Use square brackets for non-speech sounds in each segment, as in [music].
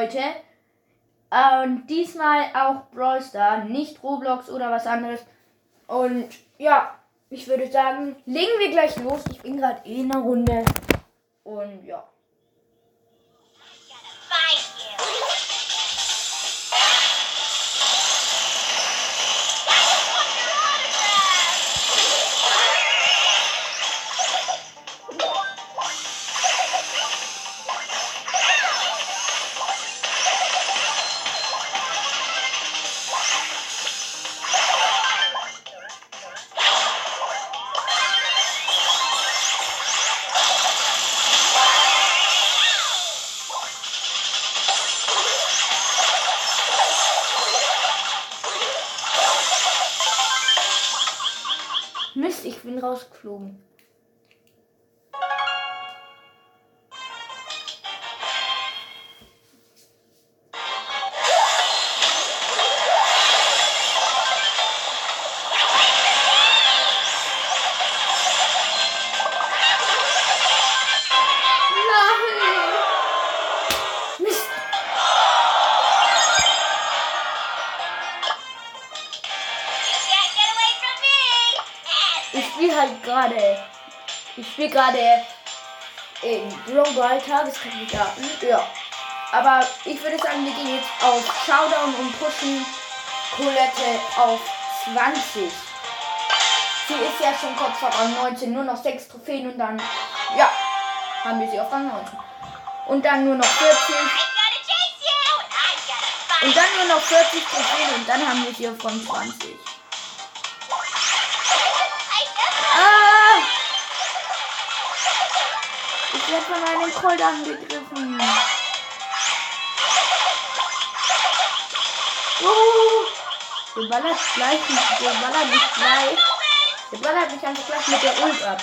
Leute. Und diesmal auch Brawl Star, nicht Roblox oder was anderes. Und ja, ich würde sagen, legen wir gleich los. Ich bin gerade eh in einer Runde. Und ja. Rausgeflogen. Gerade in Global Tageskandidaten. Ja. Aber ich würde sagen, wir gehen jetzt auf Showdown und pushen Colette auf 20. Sie ist ja schon kurz vor Rang 19, nur noch 6 Trophäen und dann, ja, haben wir sie auf Rang 19. Und dann nur noch 40 I'm gonna chase you! I'm gonna find und dann nur noch 40 Trophäen und dann haben wir sie auf Rang 20. Werde von einem Colt angegriffen. Uh, der ballert gleich, der ballert mich gleich. Der ballert mich einfach gleich mit der Ult ab.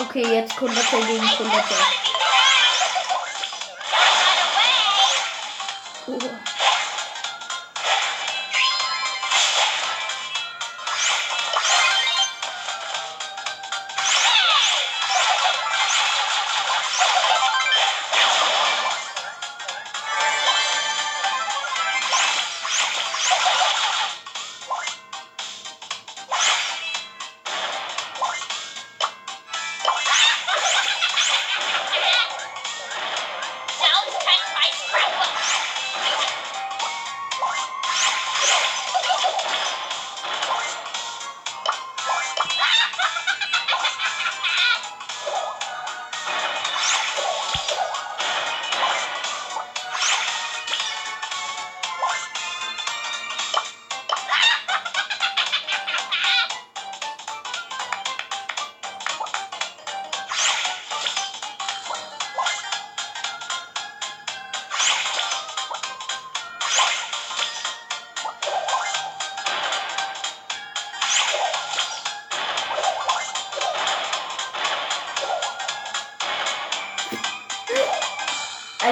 Okay, jetzt Colette gegen Colette.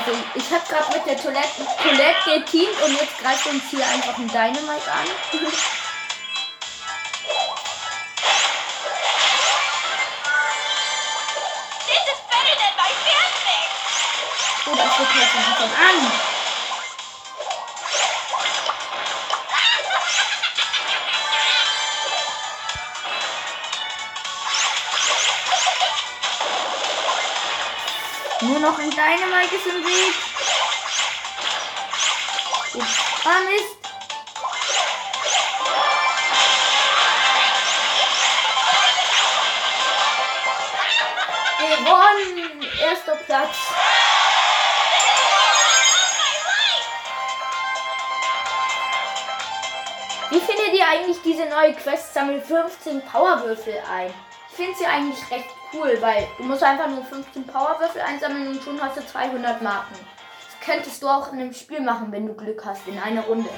Also ich habe gerade mit der Toilette, Toilette geteamt und jetzt greift uns hier einfach ein Dynamite an. Oh, das wird jetzt Anfang an. Noch ein Dynamite ist im Weg. Ups. Ah, Mist. Gewonnen! Erster Platz. Wie findet ihr eigentlich diese neue Quest Sammel 15 Powerwürfel ein? Ich finde sie eigentlich recht cool, weil du musst einfach nur 15 Powerwürfel einsammeln und schon hast du 200 Marken. Das könntest du auch in einem Spiel machen, wenn du Glück hast, in einer Runde.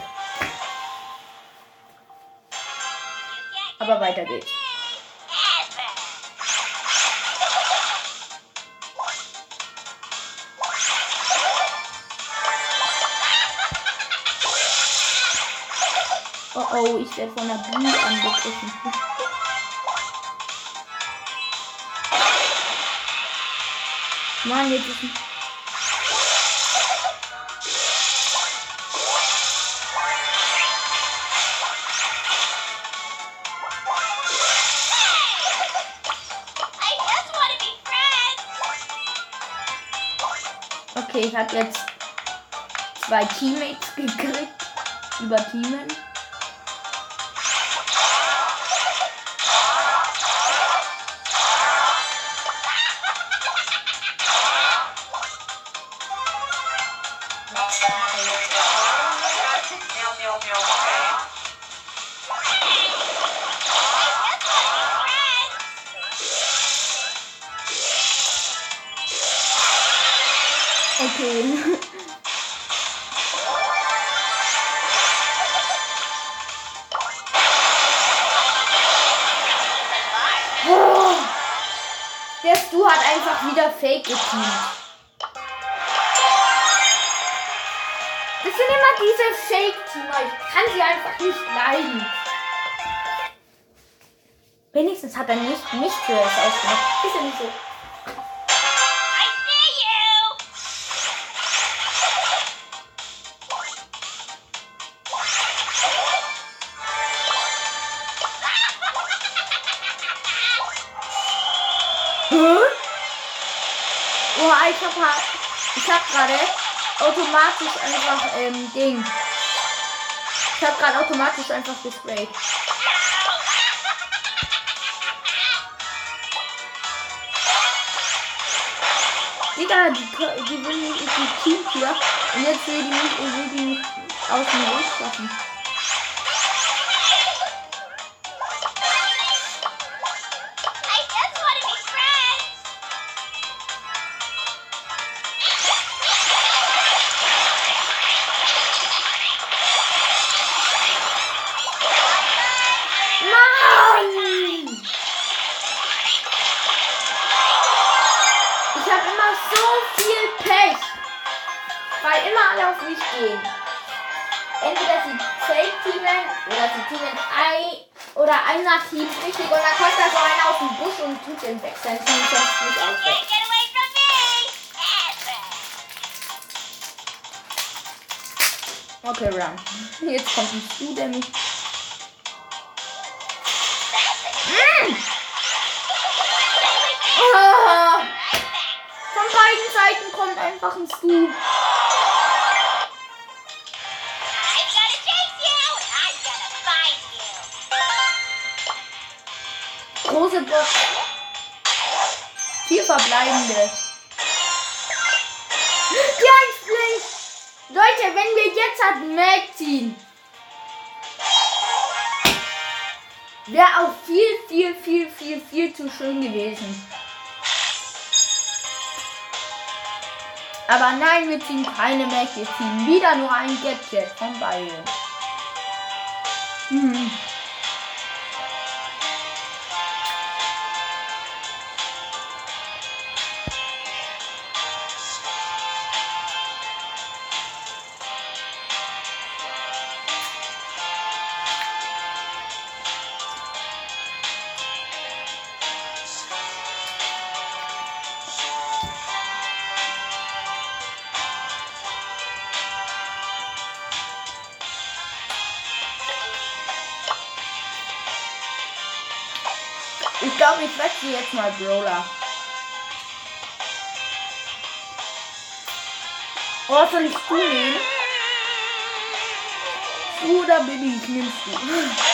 Aber weiter geht's. Oh oh, ich werde von der Bühne angegriffen. Mann, jetzt ist ein. Okay, ich habe jetzt zwei Teammates gekriegt. Über Teamen. Hat einfach wieder Fake geteamt. Das sind immer diese Fake-Teamer. Ich kann sie einfach nicht leiden. Wenigstens hat er nicht mich zuerst ausgemacht. Ist ja nicht so. Ich hab gerade automatisch einfach ähm, Ding. Ich hab gerade automatisch einfach gesprayt. Digga, die, die will mich die Team hier und jetzt will die mich, will die mich aus dem Weg schaffen. Immer alle auf mich gehen. Entweder sie Fake-Teamen oder sie teamen ein oder einer Team richtig und dann kommt da so einer aus dem Busch und tut den weg. Sein Team kämpft mich auch weg. Okay, Run. Jetzt kommt ein Stu, der mich. Mm! Ah! Von beiden Seiten kommt einfach ein Stu. Vier verbleibende. Die eins blinkt. Leute, wenn wir jetzt halt Mag ziehen, wäre auch viel, viel, viel, viel, viel zu schön gewesen. Aber nein, wir ziehen keine Mag, wir ziehen wieder nur ein Gadget von beiden. Hm. Glaube, ich wechsle jetzt mal Brawler. Oh, soll ich du nehmen? Du oder Baby? Ich nehm's du.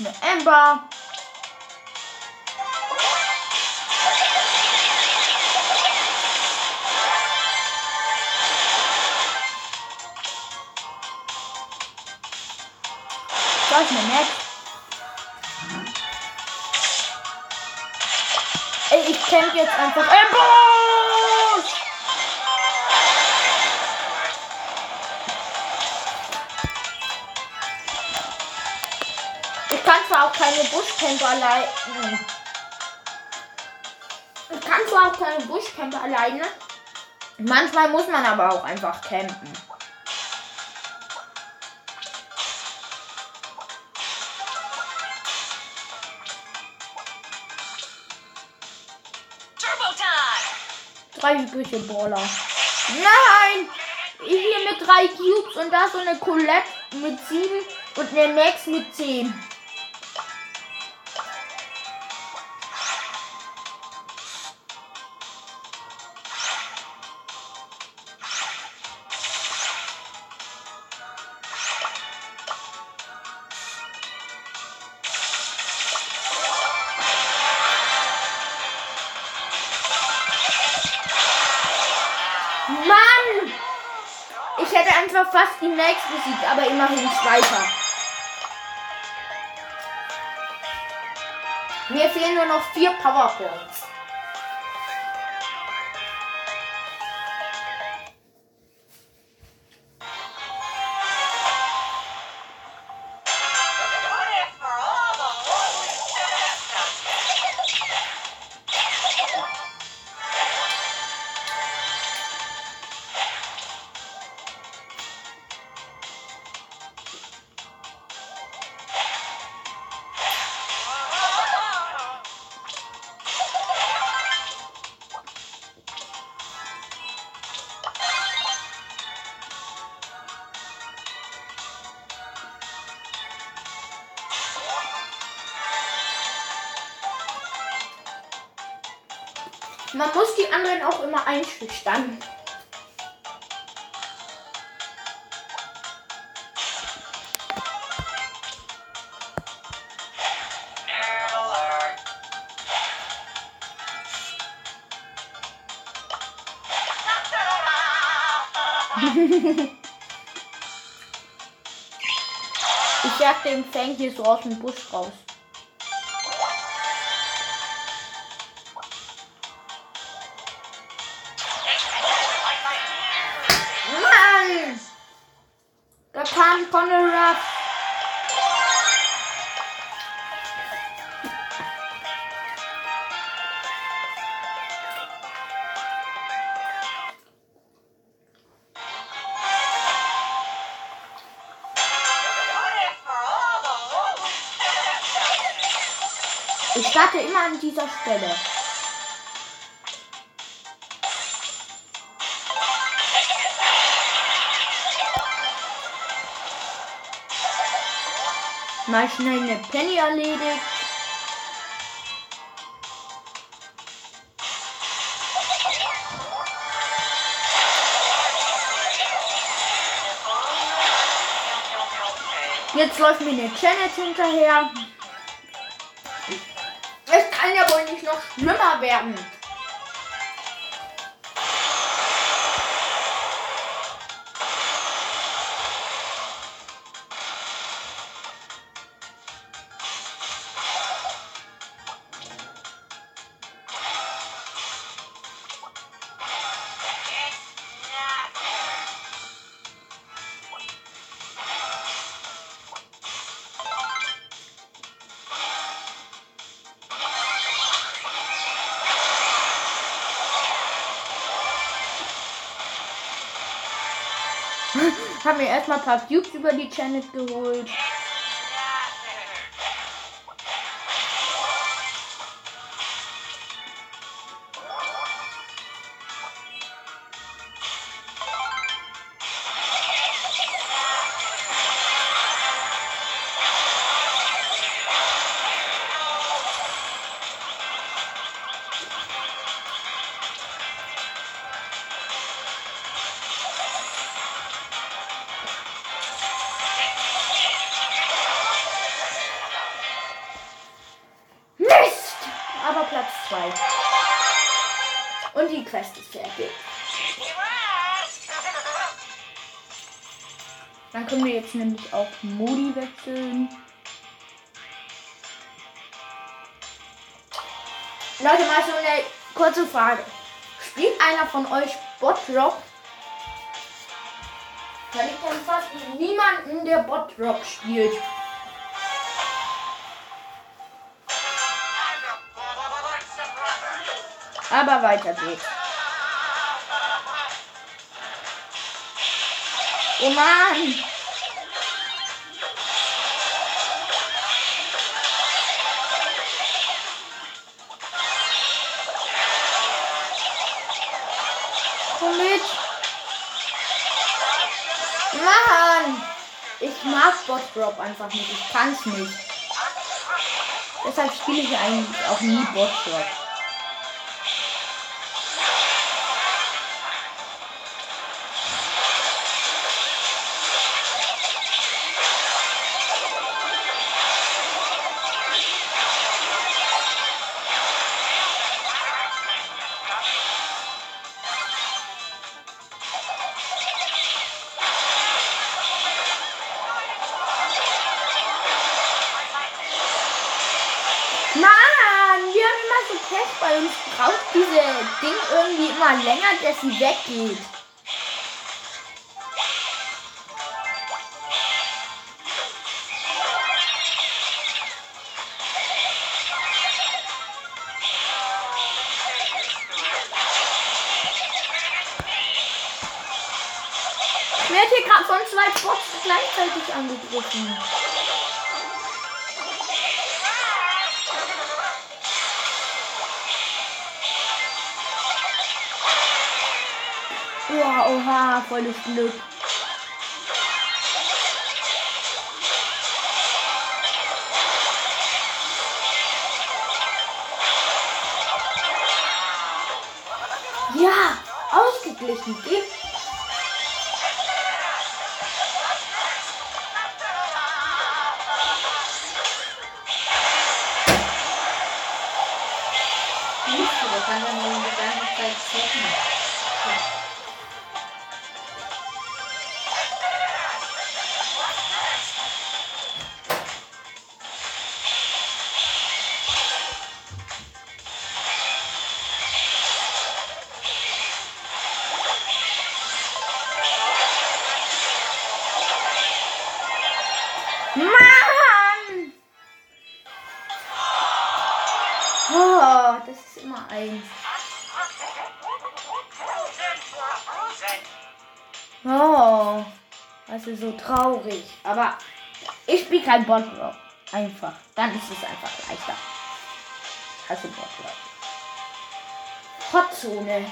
Ist eine Amber. Da ist Max. Ey, ich kämpfe jetzt einfach Amber! Zwar auch keine Buschcamper alleine. Ich kann zwar auch keine Buschcamper alleine. Manchmal muss man aber auch einfach campen. Drei übrige Baller. Nein! Ich hier mit drei Cubes und da so eine Colette mit sieben und eine Max mit zehn. Max besiegt, aber immerhin Zweiter. Mir fehlen nur noch vier Powerpoints. Alert. [laughs] Ich jag den Fang hier so aus dem Busch raus. Kam Conrad. Ich starte immer an dieser Stelle. Mal schnell eine Penny erledigt. Jetzt läuft mir eine Janet hinterher. Es kann ja wohl nicht noch schlimmer werden. Haben mir erstmal ein paar Cubes über die Janet geholt. Leute, mal so eine kurze Frage. Spielt einer von euch Bot-Drop? Weil ich kenne fast niemanden, der Botrock spielt. Aber weiter geht's. Oh Mann! Ich mag Bot Drop einfach nicht. Ich kann's nicht. Deshalb spiele ich eigentlich auch nie Bot Drop. Sie weggeht. Ich werde hier gerade von zwei Bots gleichzeitig angegriffen. Oha, oha, volles Glück. Das ist immer eins. Oh, das ist so traurig. Aber ich spiele kein Botrock. Einfach. Dann ist es einfach leichter. Also Botrock. Hotzone.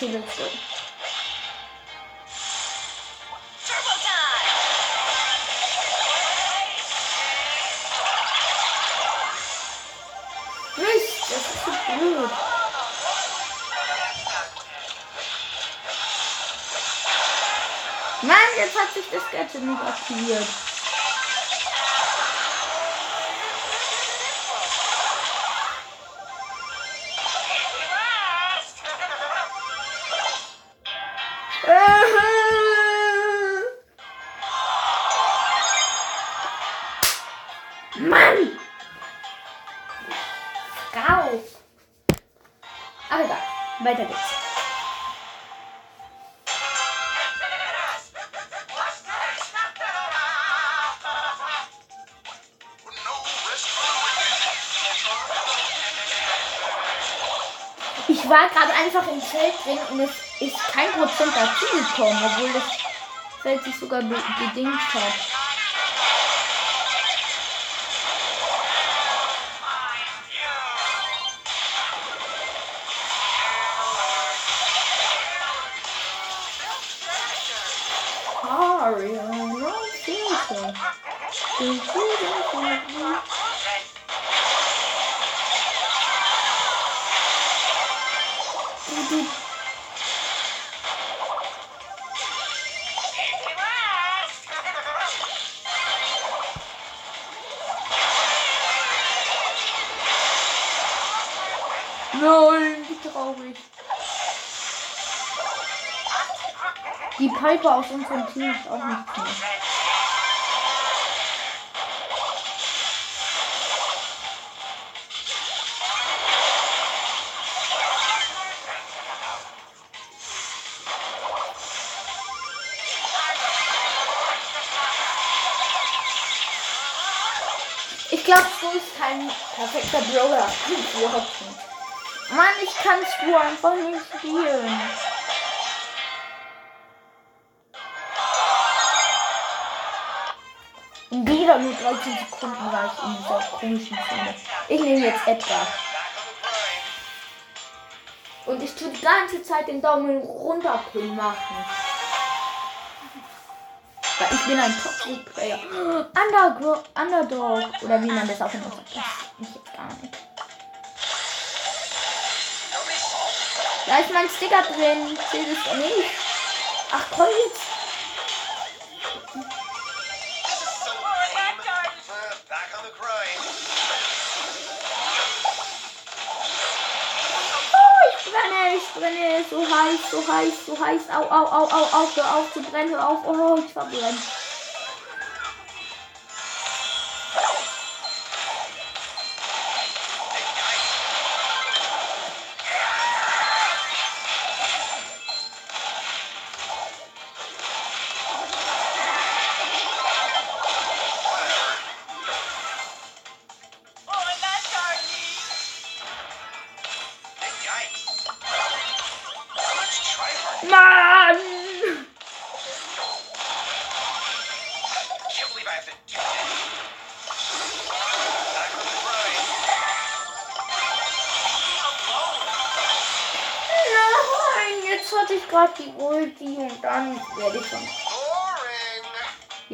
Okay, let's go. Mist, das ist so blöd. Mann, jetzt hat sich das Gadget nicht aktiviert. Leute ins Feld bringen und es ist kein Prozent dazugekommen, obwohl das Feld sich sogar be bedingt hat. Sorry, I'm not thinking. Last. Nein, wie traurig. Die Piper aus unserem Team ist auch nicht mehr. Perfekter Brawler. Mann, ich kann du einfach nicht spielen. Wieder nur 13 Sekunden war ich in dieser komischen Szene. Ich nehme jetzt grind. Und ich tue die ganze Zeit den Daumen runter machen. Weil ich bin ein Toxic Player. Undergro Underdog. Oder wie man das auch immer sagt. Ich jetzt gar nicht. Da ist mein Sticker drin. Seht es nicht. Ach komm jetzt. Ich brenne. So heiß, so heiß, so heiß. Au, au, au, au, au. Hör auf zu brennen, hör auf. Oh, ich verbrenne.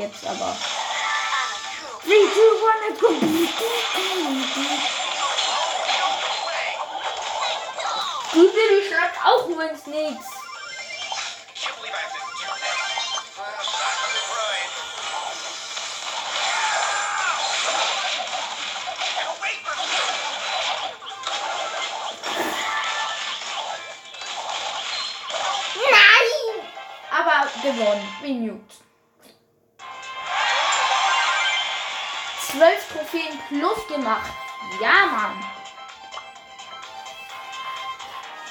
Jetzt aber. I'm a cool 3, 2, 1, let's go! Die Baby schlagt auch nur ins Nix. Can't believe I gemacht. Ja, Mann.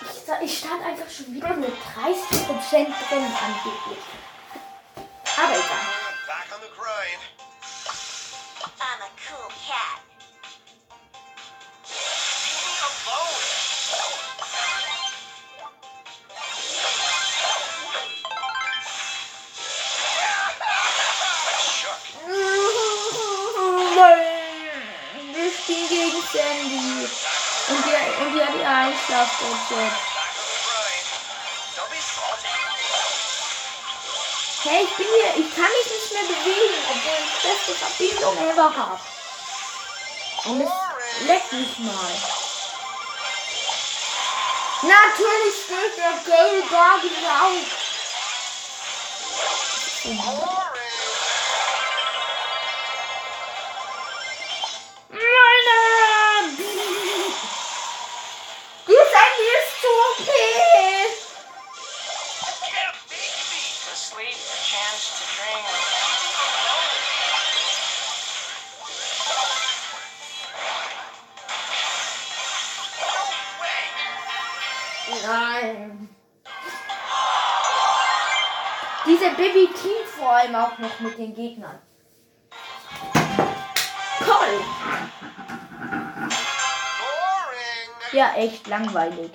Ich, ich stand einfach schon wieder mit 30% drin angeblich. Aber egal. Back on the grind. I'm a cool cat. Don't be salty. Hey, ich bin hier, ich kann mich nicht mehr bewegen, obwohl ich beste Verbindung ever habe. Und es leckt mich mal. Natürlich steht der Gary Garden auf. Baby teamt vor allem auch noch mit den Gegnern. Toll! Ja, echt langweilig.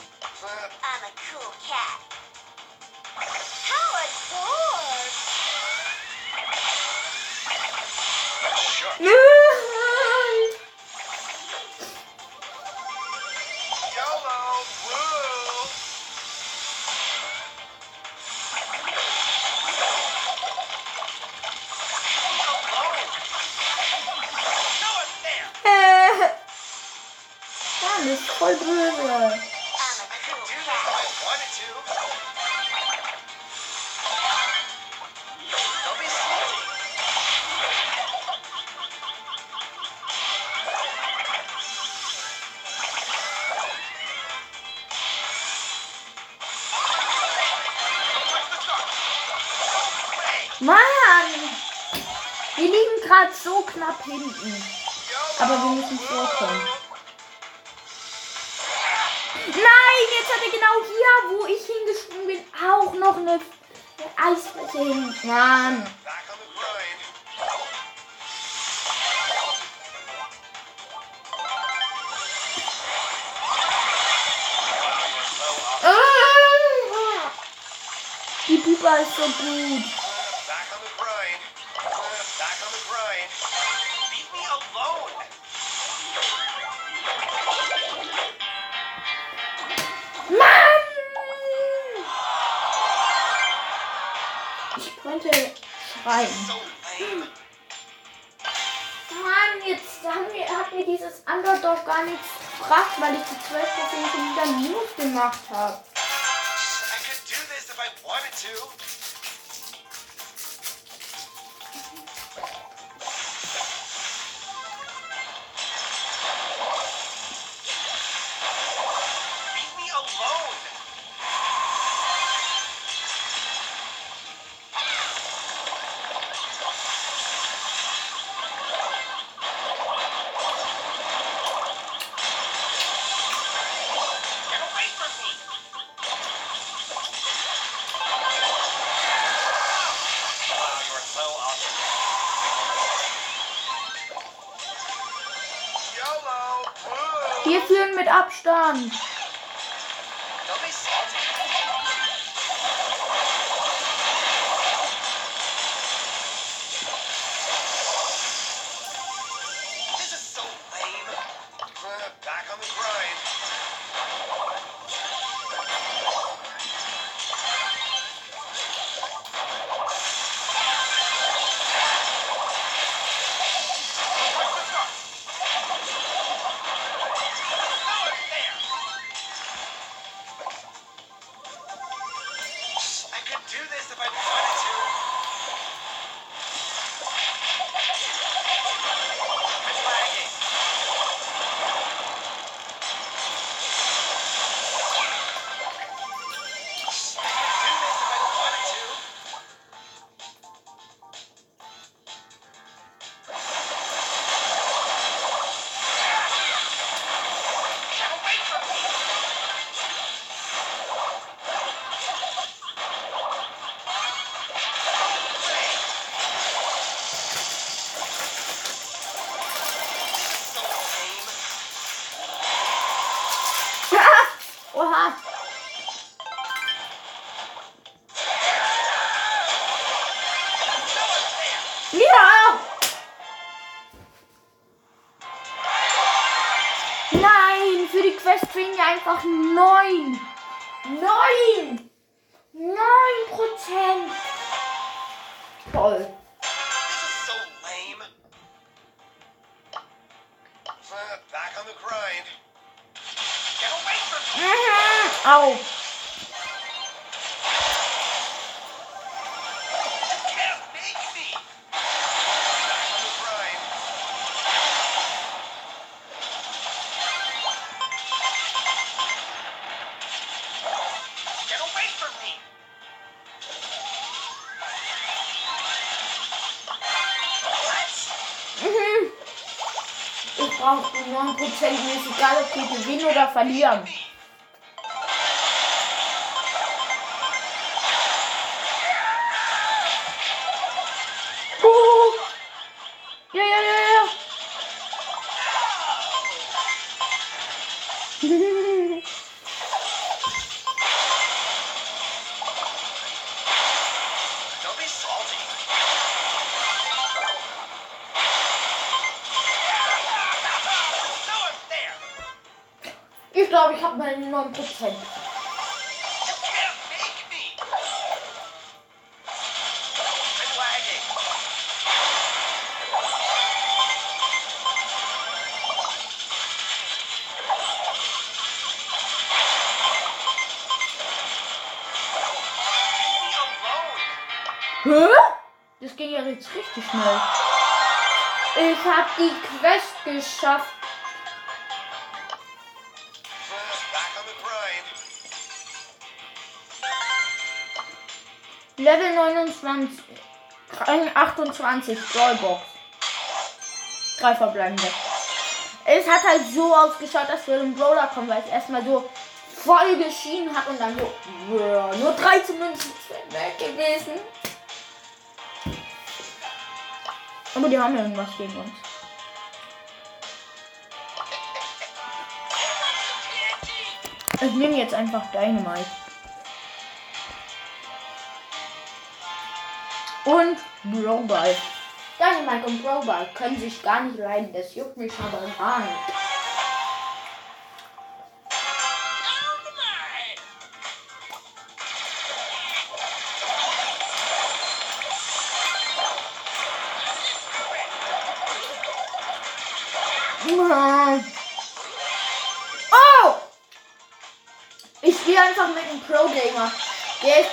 so knapp hinten. Aber wir müssen vorkommen. Nein, jetzt hat er genau hier, wo ich hingesprungen bin, auch noch eine Eisfläche hinten. Mann. Ah! Die Pipa ist so gut. rein. Mann, jetzt haben wir, hat mir dieses Underdog gar nichts gebracht, weil ich die 12 Prozent wieder Minus gemacht habe. Mann. braucht um 9%. Mir ist egal, ob wir gewinnen oder verlieren. 9%. Hä? Das ging ja jetzt richtig schnell. Ich hab die Quest geschafft. Level 29. Rang 28. Brawlbox. Drei verbleibende. Es hat halt so ausgeschaut, dass wir im Brawler kommen, weil es erstmal so voll geschienen hat und dann so. Nur 13 Münzen weg gewesen. Aber die haben ja irgendwas gegen uns. Ich nehme jetzt einfach Dynamite. Und Broball. Dynamite und Broball können sich gar nicht leiden. Das juckt mich aber gar nicht.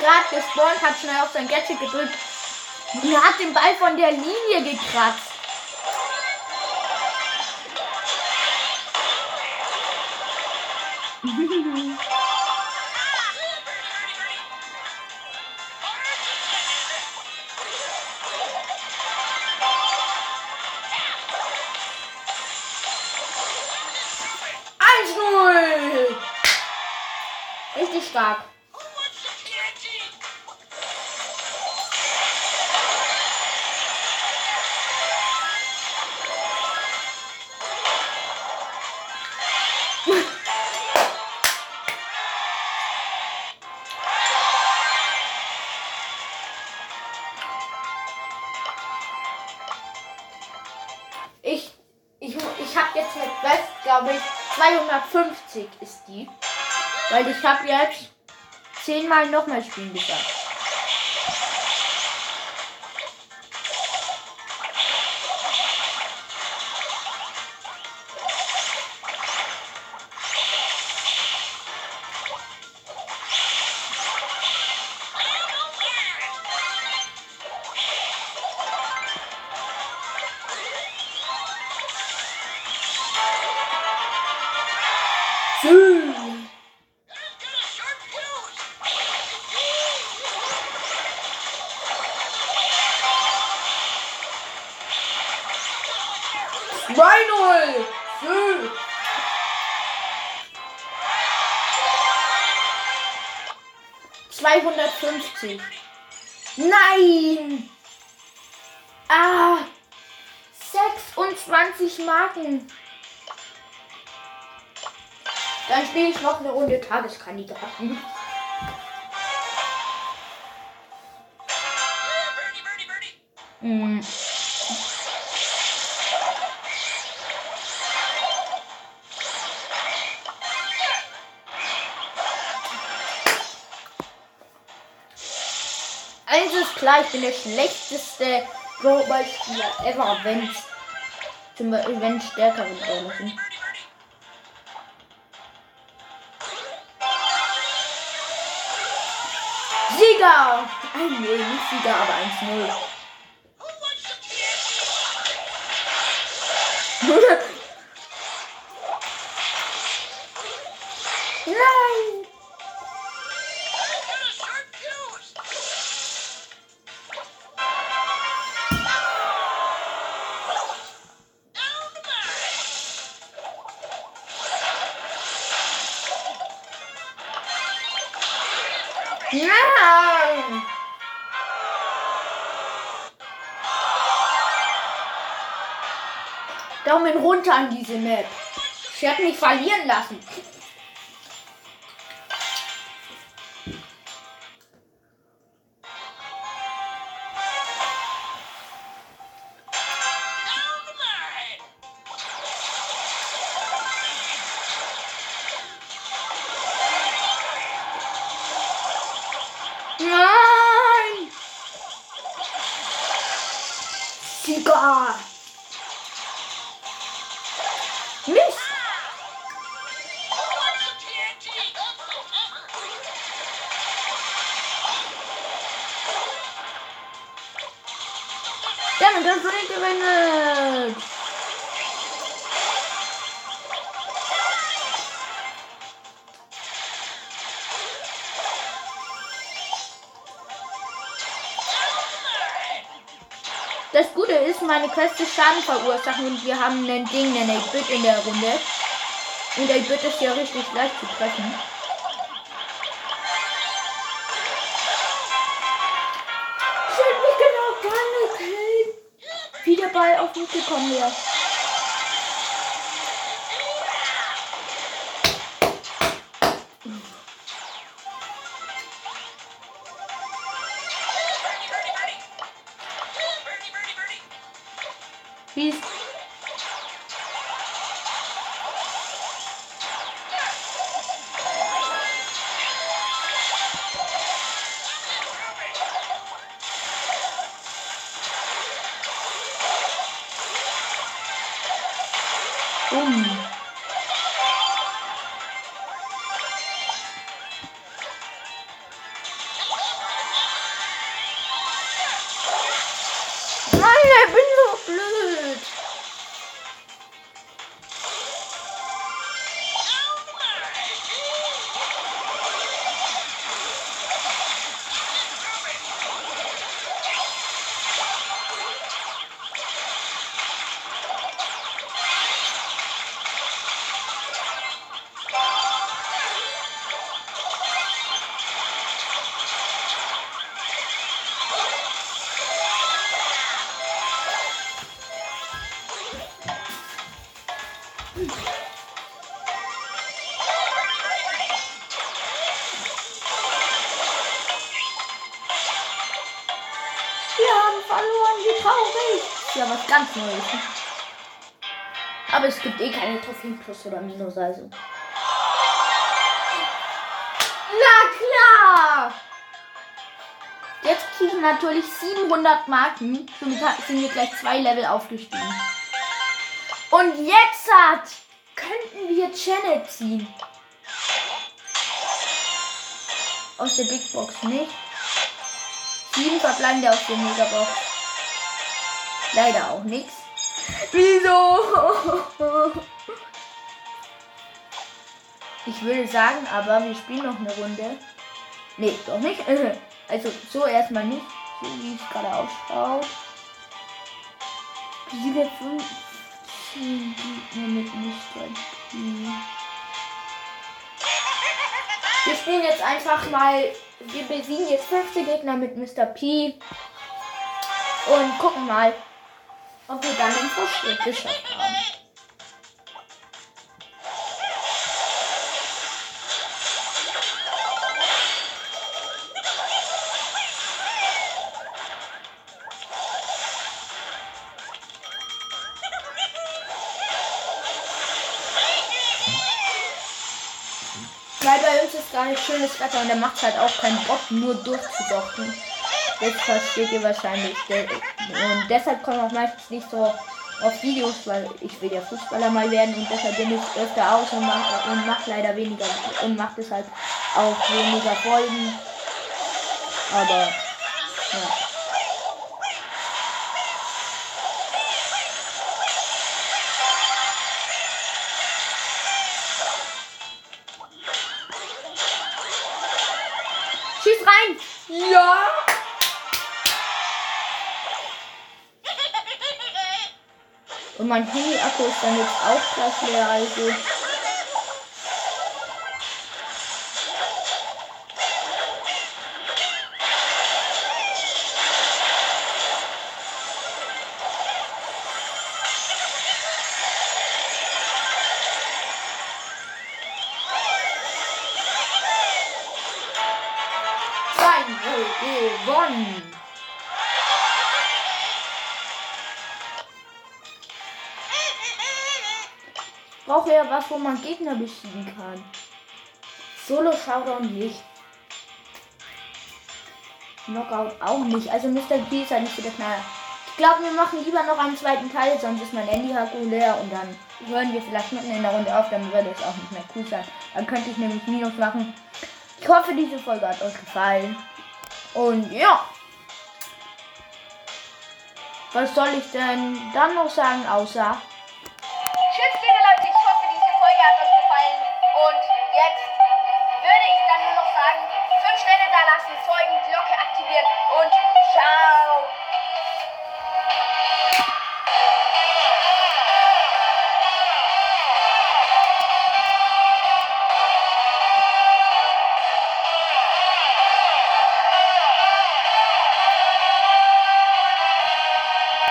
Gerade gespawnt, hat schnell auf sein Gadget gedrückt und hat den Ball von der Linie gekratzt. [laughs] Richtig stark. Weil ich habe jetzt zehnmal nochmal spielen gesagt. Null. Schön. Zweihundertfünfzig. Nein! Ah! 26 Marken. Dann spiele ich noch eine Runde Tageskandidaten. Hm. Klar, ich bin der schlechteste Brawlball-Spieler ever, wenn zum Beispiel wenn stärkere Brawler sind. Sieger! Ein, nee, Sieger, aber 1-0. Nein! Daumen runter an diese Map. Ich hab mich verlieren lassen. Meine Quest ist Schaden verursachen und wir haben ein Ding, einen 8-Bit in der Runde. Und 8-Bit ist ja richtig leicht zu treffen. Ich hätte mich genau gar nicht. Wie der Ball auf mich gekommen wäre. Neues. Aber es gibt eh keine Trophäen plus oder minus, also. Na klar! Jetzt kriegen natürlich 700 Marken. Somit sind wir gleich zwei Level aufgestiegen. Und jetzt hat, könnten wir Janet ziehen. Aus der Big Box nicht. Sieben verbleibende aus der Megabox. Leider auch nichts. Wieso? Ich würde sagen, aber wir spielen noch eine Runde. Nee, doch nicht. [laughs] Also so erstmal nicht. So wie es gerade ausschaut. Diese 15 Gegner mit Mr. P. Wir spielen jetzt einfach mal. Wir besiegen jetzt 15 Gegner mit Mr. P. Und gucken mal, ob wir dann den Fortschritt geschafft haben. Weil bei uns ist gar nicht schönes Wetter und der macht halt auch keinen Bock, nur durchzudochten. Das versteht ihr wahrscheinlich. Und deshalb kommen auch meistens nicht so auf Videos, weil ich will ja Fußballer mal werden und deshalb bin ich öfter aus und mache und mach leider weniger und mache deshalb auch weniger Folgen. Aber ja. Mein Handy-Akku ist dann jetzt auch gleich leer, also. Was, wo man Gegner besiegen kann. Solo Showdown nicht. Knockout auch nicht. Also Mr. P ist halt nicht so der Knaller. Ich glaube, wir machen lieber noch einen zweiten Teil, sonst ist mein Handy-Akku leer und dann hören wir vielleicht mitten in der Runde auf, dann würde es auch nicht mehr cool sein. Dann könnte ich nämlich Minus machen. Ich hoffe, diese Folge hat euch gefallen. Und ja. Was soll ich denn dann noch sagen, außer